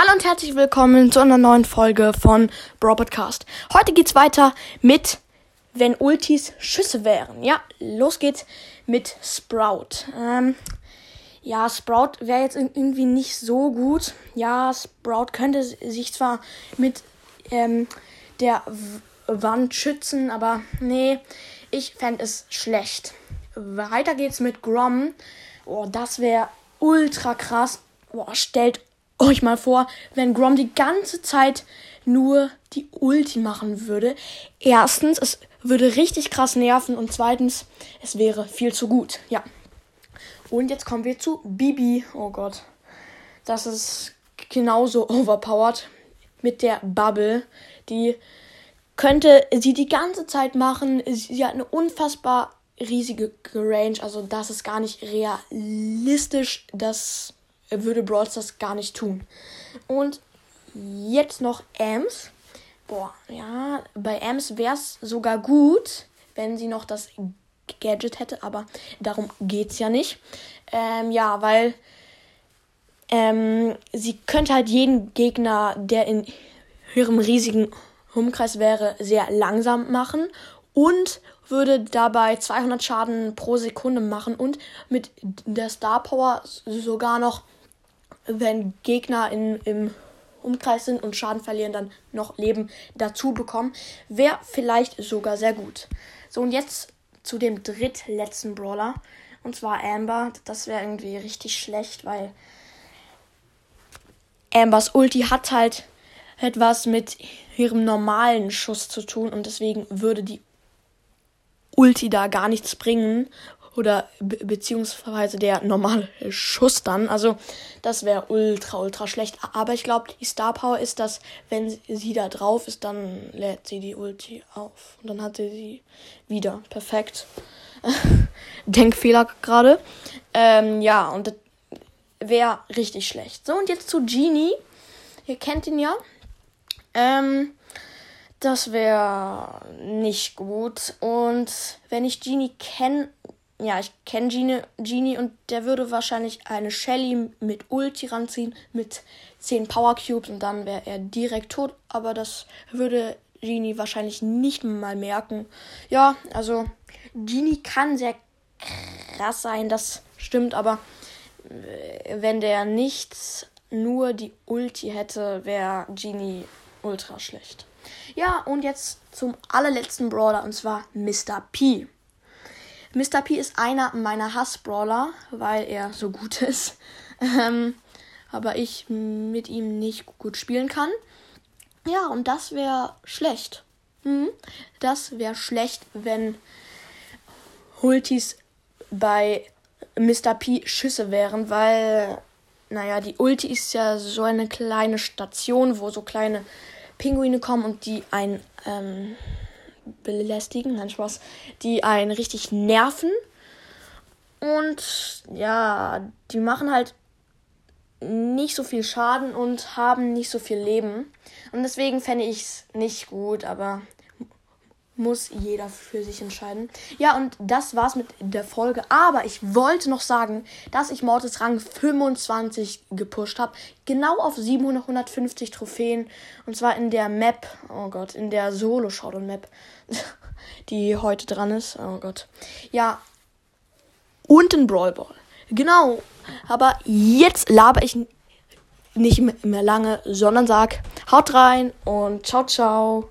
Hallo und herzlich willkommen zu einer neuen Folge von Brawl Podcast. Heute geht's weiter mit wenn Ultis Schüsse wären. Ja, los geht's mit Sprout. Ähm, ja, Sprout wäre jetzt irgendwie nicht so gut. Ja, Sprout könnte sich zwar mit ähm, der Wand schützen, aber nee, ich fände es schlecht. Weiter geht's mit Grom. Oh, das wäre ultra krass. Boah, stellt euch mal vor, wenn Grom die ganze Zeit nur die Ulti machen würde. Erstens, es würde richtig krass nerven und zweitens, es wäre viel zu gut. Ja. Und jetzt kommen wir zu Bibi. Oh Gott. Das ist genauso overpowered mit der Bubble. Die könnte sie die ganze Zeit machen. Sie hat eine unfassbar riesige Range. Also das ist gar nicht realistisch. Das würde Brawl Stars gar nicht tun. Und jetzt noch Ams. Boah, ja, bei Ams wäre es sogar gut, wenn sie noch das Gadget hätte, aber darum geht es ja nicht. Ähm, ja, weil ähm, sie könnte halt jeden Gegner, der in ihrem riesigen Umkreis wäre, sehr langsam machen und würde dabei 200 Schaden pro Sekunde machen und mit der Star Power sogar noch wenn Gegner in, im Umkreis sind und Schaden verlieren, dann noch Leben dazu bekommen. Wäre vielleicht sogar sehr gut. So, und jetzt zu dem drittletzten Brawler. Und zwar Amber. Das wäre irgendwie richtig schlecht, weil Ambers Ulti hat halt etwas mit ihrem normalen Schuss zu tun und deswegen würde die Ulti da gar nichts bringen oder be beziehungsweise der normale Schuss dann. Also das wäre ultra, ultra schlecht. Aber ich glaube, die Star Power ist, dass wenn sie da drauf ist, dann lädt sie die Ulti auf. Und dann hat sie sie wieder. Perfekt. Denkfehler gerade. Ähm, ja, und das wäre richtig schlecht. So, und jetzt zu Genie. Ihr kennt ihn ja. Ähm, das wäre nicht gut. Und wenn ich Genie kenne, ja, ich kenne Genie, Genie und der würde wahrscheinlich eine Shelly mit Ulti ranziehen, mit 10 Power Cubes und dann wäre er direkt tot. Aber das würde Genie wahrscheinlich nicht mal merken. Ja, also Genie kann sehr krass sein, das stimmt, aber äh, wenn der nicht nur die Ulti hätte, wäre Genie ultra schlecht. Ja, und jetzt zum allerletzten Brawler und zwar Mr. P. Mr. P ist einer meiner Hassbrawler, weil er so gut ist. Ähm, aber ich mit ihm nicht gut spielen kann. Ja, und das wäre schlecht. Mhm. Das wäre schlecht, wenn Ultis bei Mr. P Schüsse wären, weil, naja, die Ulti ist ja so eine kleine Station, wo so kleine Pinguine kommen und die ein ähm, belästigen, nein Spaß, die einen richtig nerven. Und ja, die machen halt nicht so viel Schaden und haben nicht so viel Leben. Und deswegen fände ich es nicht gut, aber muss jeder für sich entscheiden. Ja, und das war's mit der Folge. Aber ich wollte noch sagen, dass ich Mortis Rang 25 gepusht habe. Genau auf 750 Trophäen. Und zwar in der Map. Oh Gott, in der Solo-Showdown-Map. die heute dran ist. Oh Gott. Ja. Und in Brawl Ball. Genau. Aber jetzt laber ich nicht mehr lange, sondern sag haut rein und ciao, ciao.